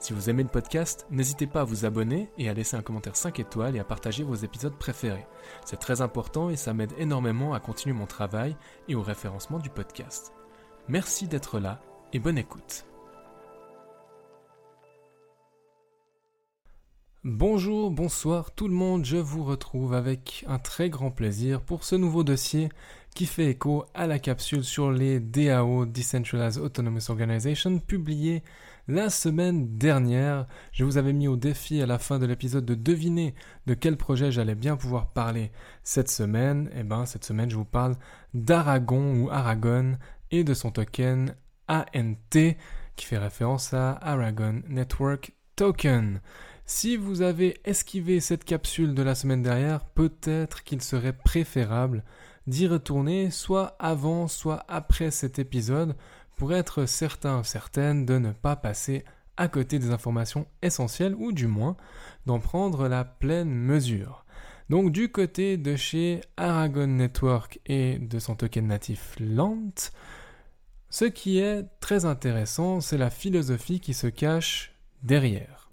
Si vous aimez le podcast, n'hésitez pas à vous abonner et à laisser un commentaire 5 étoiles et à partager vos épisodes préférés. C'est très important et ça m'aide énormément à continuer mon travail et au référencement du podcast. Merci d'être là et bonne écoute. Bonjour, bonsoir tout le monde, je vous retrouve avec un très grand plaisir pour ce nouveau dossier qui fait écho à la capsule sur les DAO, Decentralized Autonomous Organization, publiée la semaine dernière. Je vous avais mis au défi à la fin de l'épisode de deviner de quel projet j'allais bien pouvoir parler cette semaine. Eh ben, cette semaine, je vous parle d'Aragon ou Aragon et de son token ANT qui fait référence à Aragon Network Token. Si vous avez esquivé cette capsule de la semaine dernière, peut-être qu'il serait préférable d'y retourner soit avant, soit après cet épisode pour être certain, certaine de ne pas passer à côté des informations essentielles ou du moins d'en prendre la pleine mesure. Donc du côté de chez Aragon Network et de son token natif LANT, ce qui est très intéressant, c'est la philosophie qui se cache derrière.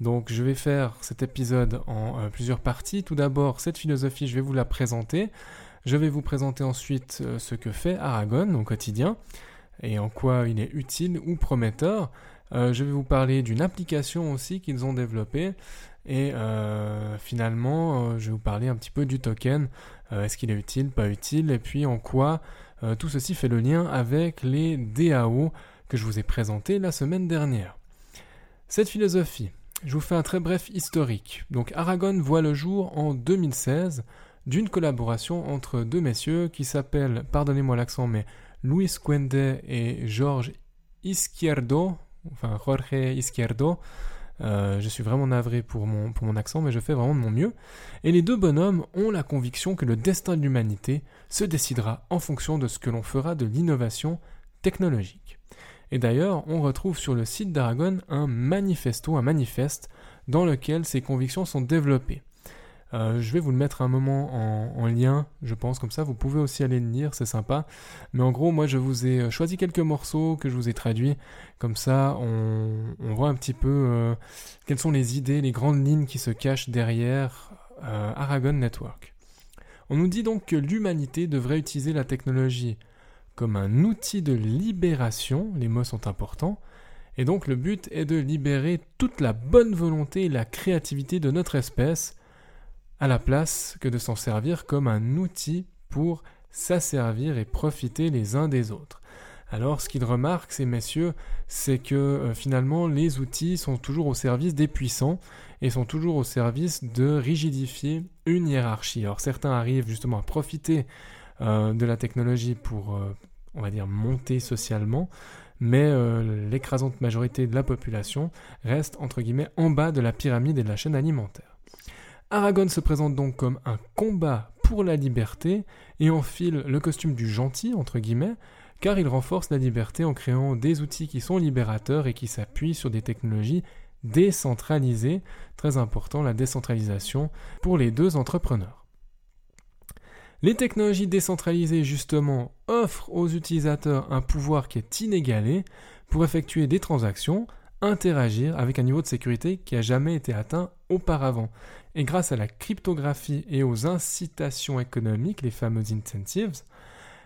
Donc je vais faire cet épisode en euh, plusieurs parties. Tout d'abord, cette philosophie, je vais vous la présenter. Je vais vous présenter ensuite euh, ce que fait Aragon au quotidien et en quoi il est utile ou prometteur. Euh, je vais vous parler d'une application aussi qu'ils ont développée et euh, finalement je vais vous parler un petit peu du token. Est-ce qu'il est utile, pas utile et puis en quoi tout ceci fait le lien avec les DAO que je vous ai présentés la semaine dernière. Cette philosophie, je vous fais un très bref historique. Donc Aragon voit le jour en 2016 d'une collaboration entre deux messieurs qui s'appellent, pardonnez-moi l'accent, mais Luis Quende et Georges Izquierdo, enfin Jorge Izquierdo. Euh, je suis vraiment navré pour mon, pour mon accent, mais je fais vraiment de mon mieux. Et les deux bonhommes ont la conviction que le destin de l'humanité se décidera en fonction de ce que l'on fera de l'innovation technologique. Et d'ailleurs, on retrouve sur le site d'Aragon un manifesto, un manifeste, dans lequel ces convictions sont développées. Euh, je vais vous le mettre un moment en, lien, je pense, comme ça vous pouvez aussi aller le lire, c'est sympa. Mais en gros, moi je vous ai euh, choisi quelques morceaux que je vous ai traduits, comme ça on, voit un petit peu euh, quelles sont les idées, les grandes lignes qui se cachent derrière Aragon Network. On nous dit donc que l'humanité devrait utiliser la technologie comme un outil de libération, les mots sont importants, et donc le but est de libérer toute la bonne volonté et la créativité de notre espèce à la place que de s'en servir comme un outil pour s'asservir et profiter les uns des autres. Alors ce qu'ils remarquent, ces messieurs, c'est que euh, finalement les outils sont toujours au service des puissants et sont toujours au service de rigidifier une hiérarchie. Alors certains arrivent justement à profiter euh, de la technologie pour, euh, on va dire, monter socialement, mais l'écrasante majorité de la population reste, entre guillemets, en bas de la pyramide et de la chaîne alimentaire. Aragon se présente donc comme un combat pour la liberté et enfile le costume du gentil, entre guillemets, car il renforce la liberté en créant des outils qui sont libérateurs et qui s'appuient sur des technologies décentralisées. Très important, la décentralisation pour les deux entrepreneurs. Les technologies décentralisées, justement, offrent aux utilisateurs un pouvoir qui est inégalé pour effectuer des transactions, interagir avec un niveau de sécurité qui n'a jamais été atteint auparavant. Et grâce à la cryptographie et aux incitations économiques, les fameuses incentives,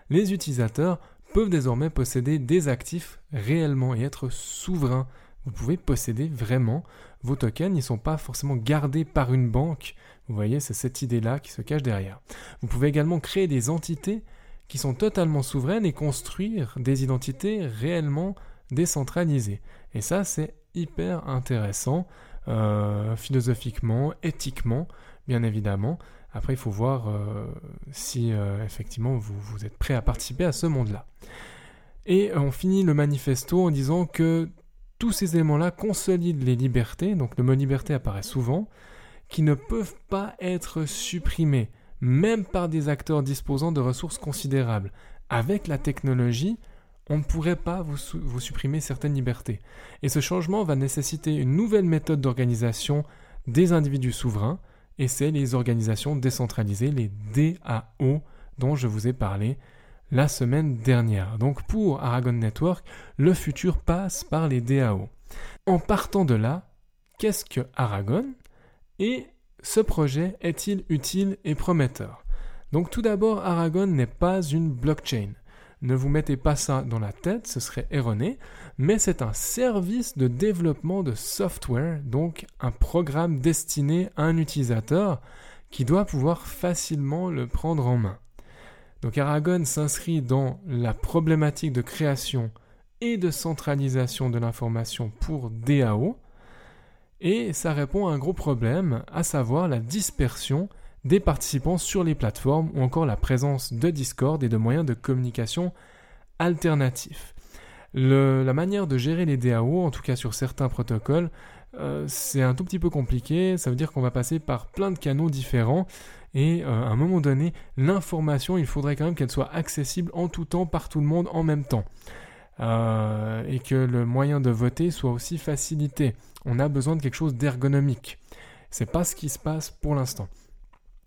les utilisateurs peuvent désormais posséder des actifs réellement et être souverains. Vous pouvez posséder vraiment vos tokens, ils ne sont pas forcément gardés par une banque. Vous voyez, c'est cette idée-là qui se cache derrière. Vous pouvez également créer des entités qui sont totalement souveraines et construire des identités réellement décentralisées. Et ça, c'est hyper intéressant. Euh, philosophiquement, éthiquement, bien évidemment. Après, il faut voir euh, si euh, effectivement vous, vous, êtes prêt à participer à ce monde-là. Et on finit le manifesto en disant que tous ces éléments-là consolident les libertés, donc le mot liberté apparaît souvent, qui ne peuvent pas être supprimés, même par des acteurs disposant de ressources considérables. Avec la technologie, on ne pourrait pas vous, supprimer certaines libertés. Et ce changement va nécessiter une nouvelle méthode d'organisation des individus souverains, et c'est les organisations décentralisées, les DAO, dont je vous ai parlé la semaine dernière. Donc pour Aragon Network, le futur passe par les DAO. En partant de là, qu'est-ce que Aragon et ce projet est-il utile et prometteur? Donc tout d'abord, Aragon n'est pas une blockchain. Ne vous mettez pas ça dans la tête, ce serait erroné, mais c'est un service de développement de software, donc un programme destiné à un utilisateur qui doit pouvoir facilement le prendre en main. Donc Aragon s'inscrit dans la problématique de création et de centralisation de l'information pour DAO, et ça répond à un gros problème, à savoir la dispersion des participants sur les plateformes ou encore la présence de Discord et de moyens de communication alternatifs. la manière de gérer les DAO, en tout cas sur certains protocoles, euh, c'est un tout petit peu compliqué. Ça veut dire qu'on va passer par plein de canaux différents. Et euh, à un moment donné, l'information, il faudrait quand même qu'elle soit accessible en tout temps par tout le monde en même temps. Euh, et que le moyen de voter soit aussi facilité. On a besoin de quelque chose d'ergonomique. C'est pas ce qui se passe pour l'instant.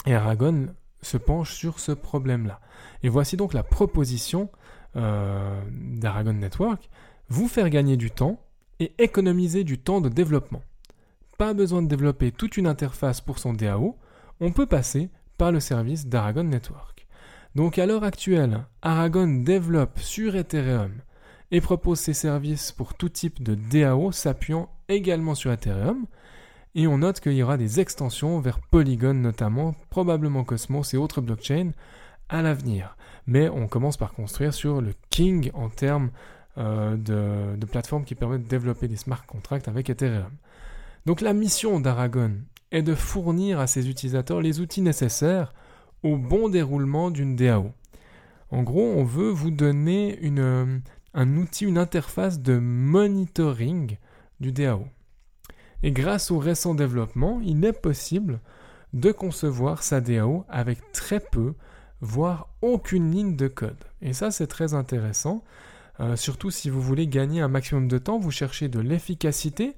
Et Aragon se penche sur ce problème-là. Et voici donc la proposition euh, d'Aragon Network vous faire gagner du temps et économiser du temps de développement. Pas besoin de développer toute une interface pour son DAO, on peut passer par le service d'Aragon Network. Donc à l'heure actuelle, Aragon développe sur Ethereum et propose ses services pour tout type de DAO s'appuyant également sur Ethereum. Et on note qu'il y aura des extensions vers Polygon notamment, probablement Cosmos et autres blockchains à l'avenir. Mais on commence par construire sur le King en termes euh, de, plateformes qui permettent de développer des smart contracts avec Ethereum. Donc la mission d'Aragon est de fournir à ses utilisateurs les outils nécessaires au bon déroulement d'une DAO. En gros, on veut vous donner une, un outil, une interface de monitoring du DAO. Et grâce au récent développement, il est possible de concevoir sa DAO avec très peu, voire aucune ligne de code. Et ça, c'est très intéressant. Euh, surtout si vous voulez gagner un maximum de temps, vous cherchez de l'efficacité.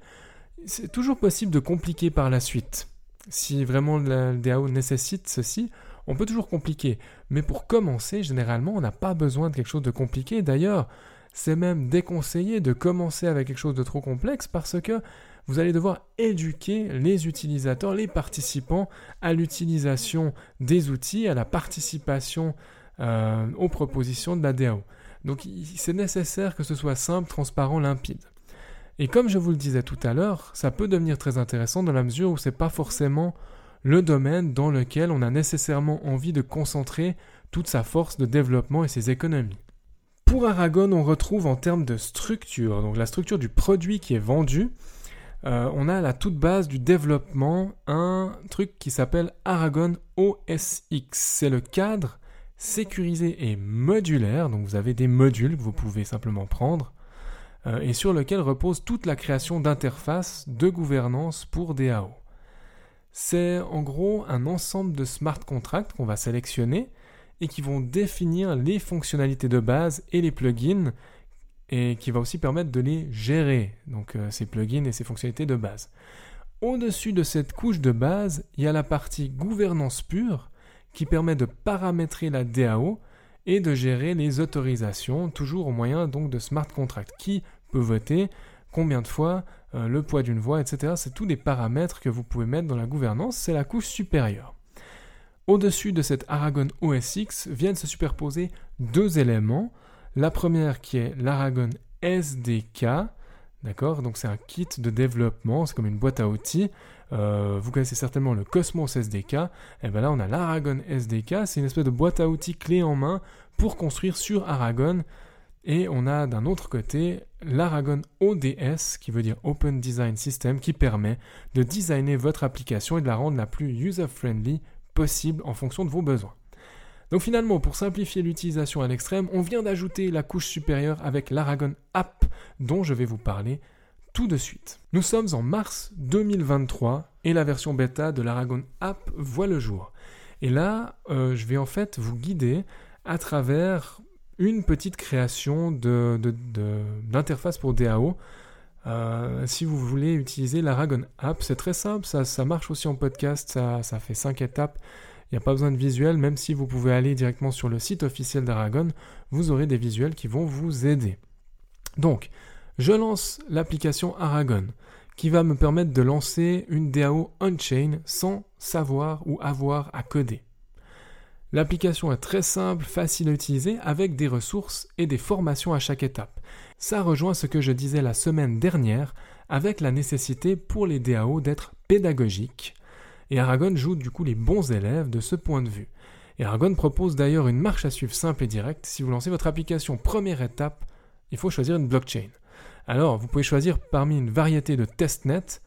C'est toujours possible de compliquer par la suite. Si vraiment la DAO nécessite ceci, on peut toujours compliquer. Mais pour commencer, généralement, on n'a pas besoin de quelque chose de compliqué. D'ailleurs, c'est même déconseillé de commencer avec quelque chose de trop complexe parce que vous allez devoir éduquer les utilisateurs, les participants à l'utilisation des outils, à la participation euh, aux propositions de la DAO. Donc c'est nécessaire que ce soit simple, transparent, limpide. Et comme je vous le disais tout à l'heure, ça peut devenir très intéressant dans la mesure où ce n'est pas forcément le domaine dans lequel on a nécessairement envie de concentrer toute sa force de développement et ses économies. Pour Aragon, on retrouve en termes de structure, donc la structure du produit qui est vendu, euh, on a la toute base du développement un truc qui s'appelle Aragon OSX. C'est le cadre sécurisé et modulaire, donc vous avez des modules que vous pouvez simplement prendre, euh, et sur lequel repose toute la création d'interfaces de gouvernance pour DAO. C'est en gros un ensemble de smart contracts qu'on va sélectionner et qui vont définir les fonctionnalités de base et les plugins et qui va aussi permettre de les gérer, donc euh, ces plugins et ces fonctionnalités de base. Au-dessus de cette couche de base, il y a la partie gouvernance pure qui permet de paramétrer la DAO et de gérer les autorisations, toujours au moyen donc de smart contracts. Qui peut voter, combien de fois, euh, le poids d'une voix, etc. C'est tous des paramètres que vous pouvez mettre dans la gouvernance, c'est la couche supérieure. Au-dessus de cette Aragon OSX viennent se superposer deux éléments. La première qui est l'Aragon SDK, d'accord Donc c'est un kit de développement, c'est comme une boîte à outils. Euh, vous connaissez certainement le Cosmos SDK. Et eh bien là, on a l'Aragon SDK, c'est une espèce de boîte à outils clé en main pour construire sur Aragon. Et on a d'un autre côté l'Aragon ODS, qui veut dire Open Design System, qui permet de designer votre application et de la rendre la plus user-friendly possible en fonction de vos besoins. Donc finalement, pour simplifier l'utilisation à l'extrême, on vient d'ajouter la couche supérieure avec l'Aragon App dont je vais vous parler tout de suite. Nous sommes en mars 2023, et la version bêta de l'Aragon App voit le jour. Et là, euh, je vais en fait vous guider à travers une petite création d'interface pour DAO. Euh, si vous voulez utiliser l'Aragon App, c'est très simple, ça, marche aussi en podcast, ça, ça fait 5 étapes. Il n'y a pas besoin de visuel, même si vous pouvez aller directement sur le site officiel d'Aragon, vous aurez des visuels qui vont vous aider. Donc, je lance l'application Aragon qui va me permettre de lancer une DAO on-chain sans savoir ou avoir à coder. L'application est très simple, facile à utiliser, avec des ressources et des formations à chaque étape. Ça rejoint ce que je disais la semaine dernière, avec la nécessité pour les DAO d'être pédagogiques. Et Aragon joue du coup les bons élèves de ce point de vue. Et Aragon propose d'ailleurs une marche à suivre simple et directe. Si vous lancez votre application, première étape, il faut choisir une blockchain. Alors, vous pouvez choisir parmi une variété de testnet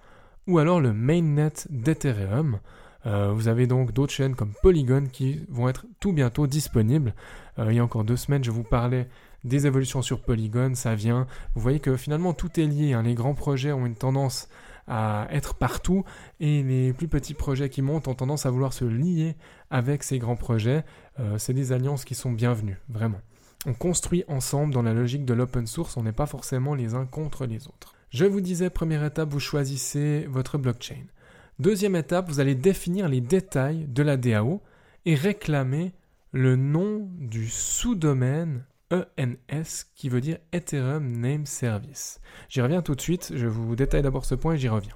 ou alors le mainnet d'Ethereum. Euh, vous avez donc d'autres chaînes comme Polygon qui vont être tout bientôt disponibles. Euh, il y a encore deux semaines, je vous parlais des évolutions sur Polygon, ça vient. Vous voyez que finalement tout est lié. Hein. Les grands projets ont une tendance à être partout et les plus petits projets qui montent ont tendance à vouloir se lier avec ces grands projets. Euh, c'est des alliances qui sont bienvenues, vraiment. On construit ensemble dans la logique de l'open source, on n'est pas forcément les uns contre les autres. Je vous disais, première étape, vous choisissez votre blockchain. Deuxième étape, vous allez définir les détails de la DAO et réclamer le nom du sous-domaine ENS qui veut dire Ethereum Name Service. J'y reviens tout de suite, je vous détaille d'abord ce point et j'y reviens.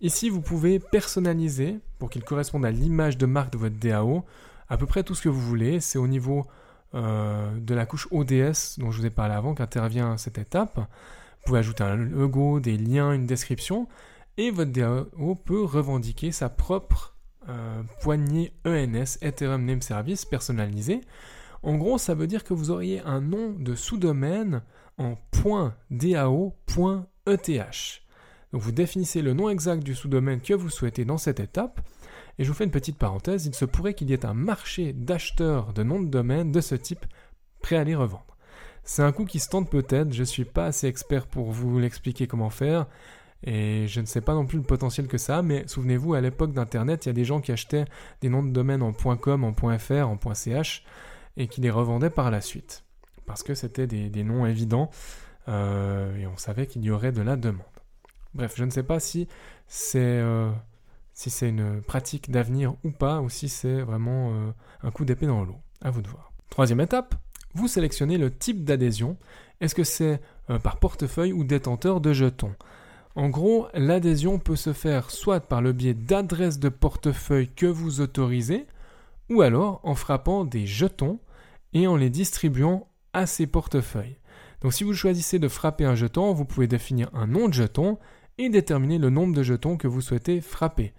Ici, vous pouvez personnaliser pour qu'il corresponde à l'image de marque de votre DAO à peu près tout ce que vous voulez. C'est au niveau euh, de la couche ODS dont je vous ai parlé avant qu'intervient cette étape. Vous pouvez ajouter un logo, des liens, une description, et votre DAO peut revendiquer sa propre euh, poignée ENS, Ethereum Name Service, personnalisée. En gros, ça veut dire que vous auriez un nom de sous-domaine en .dao.eth. Donc vous définissez le nom exact du sous-domaine que vous souhaitez dans cette étape, et je vous fais une petite parenthèse, il se pourrait qu'il y ait un marché d'acheteurs de noms de domaine de ce type prêt à les revendre. C'est un coup qui se tente peut-être, je ne suis pas assez expert pour vous l'expliquer comment faire, et je ne sais pas non plus le potentiel que ça a, mais souvenez-vous, à l'époque d'Internet, il y a des gens qui achetaient des noms de domaine en .com, en .fr, en .ch, et qui les revendaient par la suite. Parce que c'était des, noms évidents, euh, et on savait qu'il y aurait de la demande. Bref, je ne sais pas si c'est... Euh, une pratique d'avenir ou pas, ou si c'est vraiment euh, un coup d'épée dans l'eau. À vous de voir. Troisième étape, vous sélectionnez le type d'adhésion. Est-ce que c'est par portefeuille ou détenteur de jetons? En gros, l'adhésion peut se faire soit par le biais d'adresses de portefeuille que vous autorisez, ou alors en frappant des jetons et en les distribuant à ces portefeuilles. Donc si vous choisissez de frapper un jeton, vous pouvez définir un nom de jeton et déterminer le nombre de jetons que vous souhaitez frapper.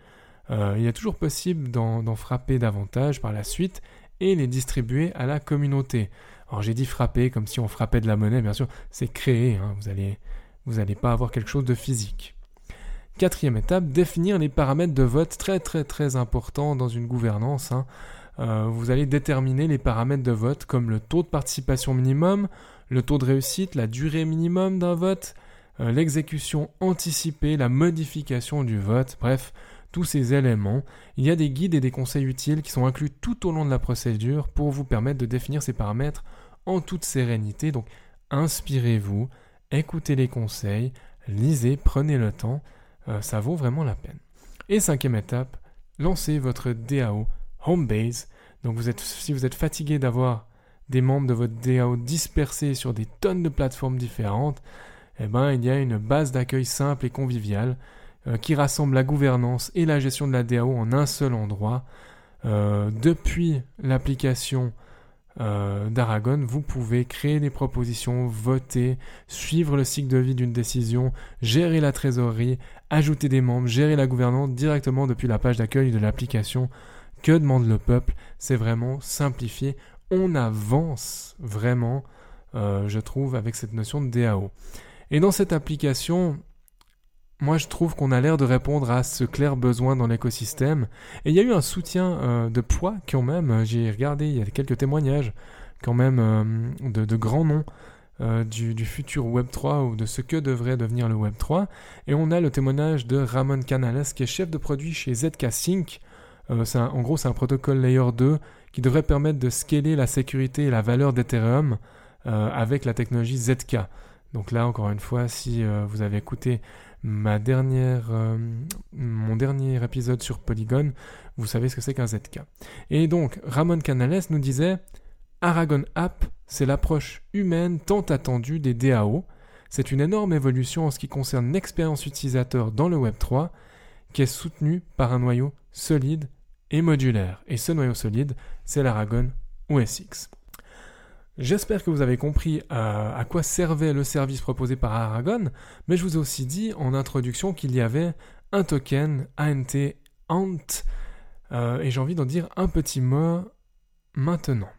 Euh, il est toujours possible d'en frapper davantage par la suite et les distribuer à la communauté. Alors j'ai dit frapper comme si on frappait de la monnaie, bien sûr, c'est créer, hein. vous n'allez pas avoir quelque chose de physique. Quatrième étape, définir les paramètres de vote, très très très important dans une gouvernance. Hein. Euh, vous allez déterminer les paramètres de vote comme le taux de participation minimum, le taux de réussite, la durée minimum d'un vote, euh, l'exécution anticipée, la modification du vote, bref, tous ces éléments, il y a des guides et des conseils utiles qui sont inclus tout au long de la procédure pour vous permettre de définir ces paramètres en toute sérénité. Donc inspirez-vous, écoutez les conseils, lisez, prenez le temps, euh, ça vaut vraiment la peine. Et cinquième étape, lancez votre DAO Homebase. Donc si vous êtes fatigué d'avoir des membres de votre DAO dispersés sur des tonnes de plateformes différentes, eh ben, il y a une base d'accueil simple et conviviale euh, qui rassemble la gouvernance et la gestion de la DAO en un seul endroit. Euh, depuis l'application euh, d'Aragon, vous pouvez créer des propositions, voter, suivre le cycle de vie d'une décision, gérer la trésorerie, ajouter des membres, gérer la gouvernance directement depuis la page d'accueil de l'application. Que demande le peuple? C'est vraiment simplifié. On avance vraiment, je trouve, avec cette notion de DAO. Et dans cette application, moi je trouve qu'on a l'air de répondre à ce clair besoin dans l'écosystème. Et il y a eu un soutien euh, de poids quand même, j'ai regardé, il y a quelques témoignages quand même euh, de, grands noms euh, du, futur Web 3 ou de ce que devrait devenir le Web 3. Et on a le témoignage de Ramon Canales, qui est chef de produit chez ZK Sync. Euh, en gros, c'est un protocole Layer 2 qui devrait permettre de scaler la sécurité et la valeur d'Ethereum euh, avec la technologie ZK. Donc là, encore une fois, si vous avez écouté ma dernière, mon dernier épisode sur Polygon, vous savez ce que c'est qu'un ZK. Et donc, Ramon Canales nous disait Aragon App, c'est l'approche humaine tant attendue des DAO. C'est une énorme évolution en ce qui concerne l'expérience utilisateur dans le Web 3, qui est soutenue par un noyau solide et modulaire. Et ce noyau solide, c'est l'Aragon OSX. J'espère que vous avez compris euh, à, quoi servait le service proposé par Aragon, mais je vous ai aussi dit en introduction qu'il y avait un token ANT ANT, euh, et j'ai envie d'en dire un petit mot maintenant.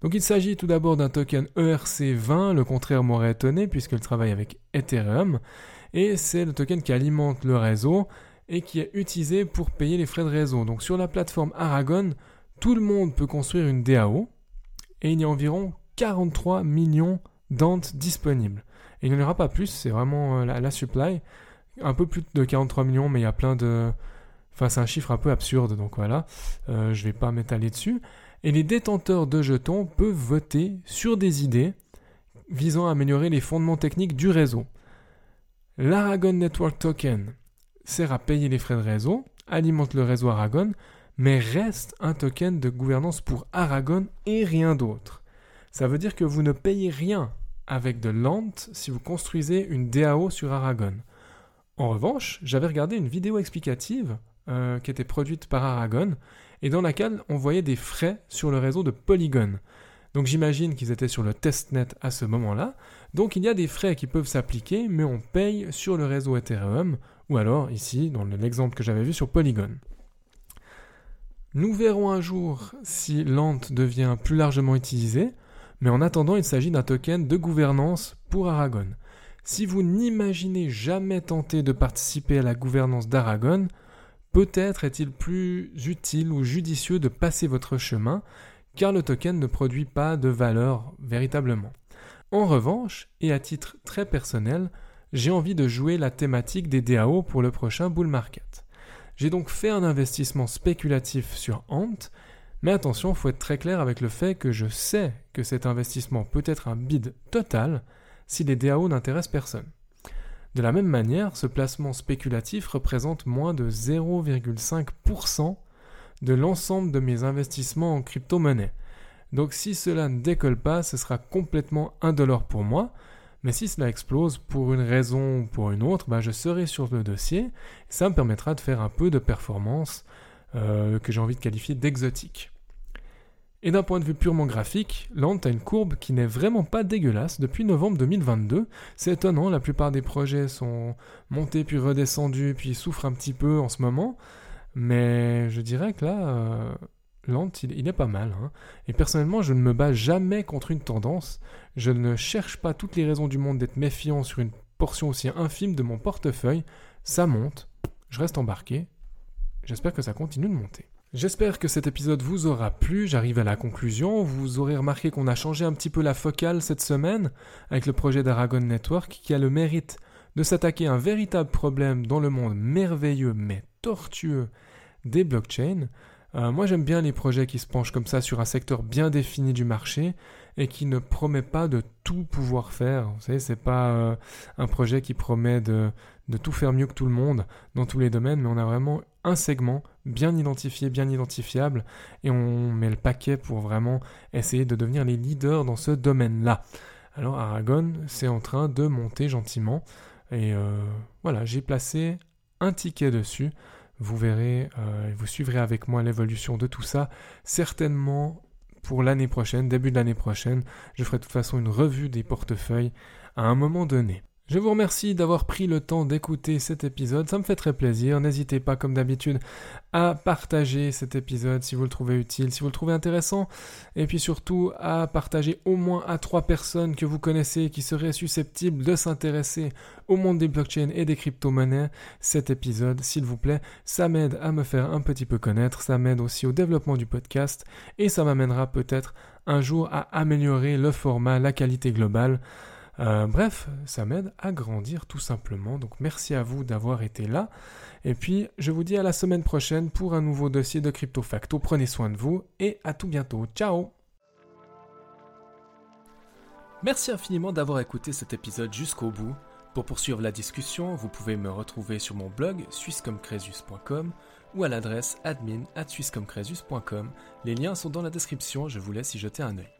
Donc il s'agit tout d'abord d'un token ERC20, le contraire m'aurait étonné puisqu'elle travaille avec Ethereum, et c'est le token qui alimente le réseau et qui est utilisé pour payer les frais de réseau. Donc sur la plateforme Aragon, tout le monde peut construire une DAO, et il y a environ 43 millions d'antes disponibles. Et il n'y en aura pas plus, c'est vraiment euh, la, supply. Un peu plus de 43 millions, mais il y a plein de... Enfin, c'est un chiffre un peu absurde, donc voilà, euh, je ne vais pas m'étaler dessus et les détenteurs de jetons peuvent voter sur des idées visant à améliorer les fondements techniques du réseau. L'Aragon Network Token sert à payer les frais de réseau, alimente le réseau Aragon, mais reste un token de gouvernance pour Aragon et rien d'autre. Ça veut dire que vous ne payez rien avec de l'ANT si vous construisez une DAO sur Aragon. En revanche, j'avais regardé une vidéo explicative euh, qui était produite par Aragon et dans laquelle on voyait des frais sur le réseau de Polygon. Donc j'imagine qu'ils étaient sur le testnet à ce moment-là. Donc il y a des frais qui peuvent s'appliquer, mais on paye sur le réseau Ethereum, ou alors ici, dans l'exemple que j'avais vu sur Polygon. Nous verrons un jour si Lant devient plus largement utilisé, mais en attendant, il s'agit d'un token de gouvernance pour Aragon. Si vous n'imaginez jamais tenter de participer à la gouvernance d'Aragon, Peut-être est-il plus utile ou judicieux de passer votre chemin, car le token ne produit pas de valeur véritablement. En revanche, et à titre très personnel, j'ai envie de jouer la thématique des DAO pour le prochain bull market. J'ai donc fait un investissement spéculatif sur Ant, mais attention, il faut être très clair avec le fait que je sais que cet investissement peut être un bid total si les DAO n'intéressent personne. De la même manière, ce placement spéculatif représente moins de 0,5% de l'ensemble de mes investissements en crypto-monnaie. Donc si cela ne décolle pas, ce sera complètement indolore pour moi, mais si cela explose pour une raison ou pour une autre, bah, je serai sur le dossier, ça me permettra de faire un peu de performance euh, que j'ai envie de qualifier d'exotique. Et d'un point de vue purement graphique, Lant a une courbe qui n'est vraiment pas dégueulasse depuis novembre 2022. C'est étonnant, la plupart des projets sont montés puis redescendus puis souffrent un petit peu en ce moment. Mais je dirais que là, euh, Lant, il, est pas mal. Hein. Et personnellement, je ne me bats jamais contre une tendance. Je ne cherche pas toutes les raisons du monde d'être méfiant sur une portion aussi infime de mon portefeuille. Ça monte, je reste embarqué. J'espère que ça continue de monter. J'espère que cet épisode vous aura plu, j'arrive à la conclusion, vous aurez remarqué qu'on a changé un petit peu la focale cette semaine avec le projet d'Aragon Network qui a le mérite de s'attaquer à un véritable problème dans le monde merveilleux mais tortueux des blockchains. Euh, moi j'aime bien les projets qui se penchent comme ça sur un secteur bien défini du marché et qui ne promet pas de tout pouvoir faire. Vous savez, c'est pas euh, un projet qui promet de, tout faire mieux que tout le monde dans tous les domaines, mais on a vraiment un segment bien identifié, bien identifiable, et on met le paquet pour vraiment essayer de devenir les leaders dans ce domaine-là. Alors Aragon, c'est en train de monter gentiment, et euh, voilà, j'ai placé un ticket dessus. Vous verrez, euh, vous suivrez avec moi l'évolution de tout ça. Certainement pour l'année prochaine, début de l'année prochaine, je ferai de toute façon une revue des portefeuilles à un moment donné. Je vous remercie d'avoir pris le temps d'écouter cet épisode, ça me fait très plaisir. N'hésitez pas, comme d'habitude, à partager cet épisode si vous le trouvez utile, si vous le trouvez intéressant, et puis surtout à partager au moins à trois personnes que vous connaissez qui seraient susceptibles de s'intéresser au monde des blockchains et des crypto-monnaies. Cet épisode, s'il vous plaît, ça m'aide à me faire un petit peu connaître, ça m'aide aussi au développement du podcast, et ça m'amènera peut-être un jour à améliorer le format, la qualité globale. Euh, bref, ça m'aide à grandir tout simplement. Donc merci à vous d'avoir été là. Et puis je vous dis à la semaine prochaine pour un nouveau dossier de Crypto Facto. Prenez soin de vous et à tout bientôt. Ciao Merci infiniment d'avoir écouté cet épisode jusqu'au bout. Pour poursuivre la discussion, vous pouvez me retrouver sur mon blog swisscomcresus.com ou à l'adresse admin at Les liens sont dans la description, je vous laisse y jeter un œil.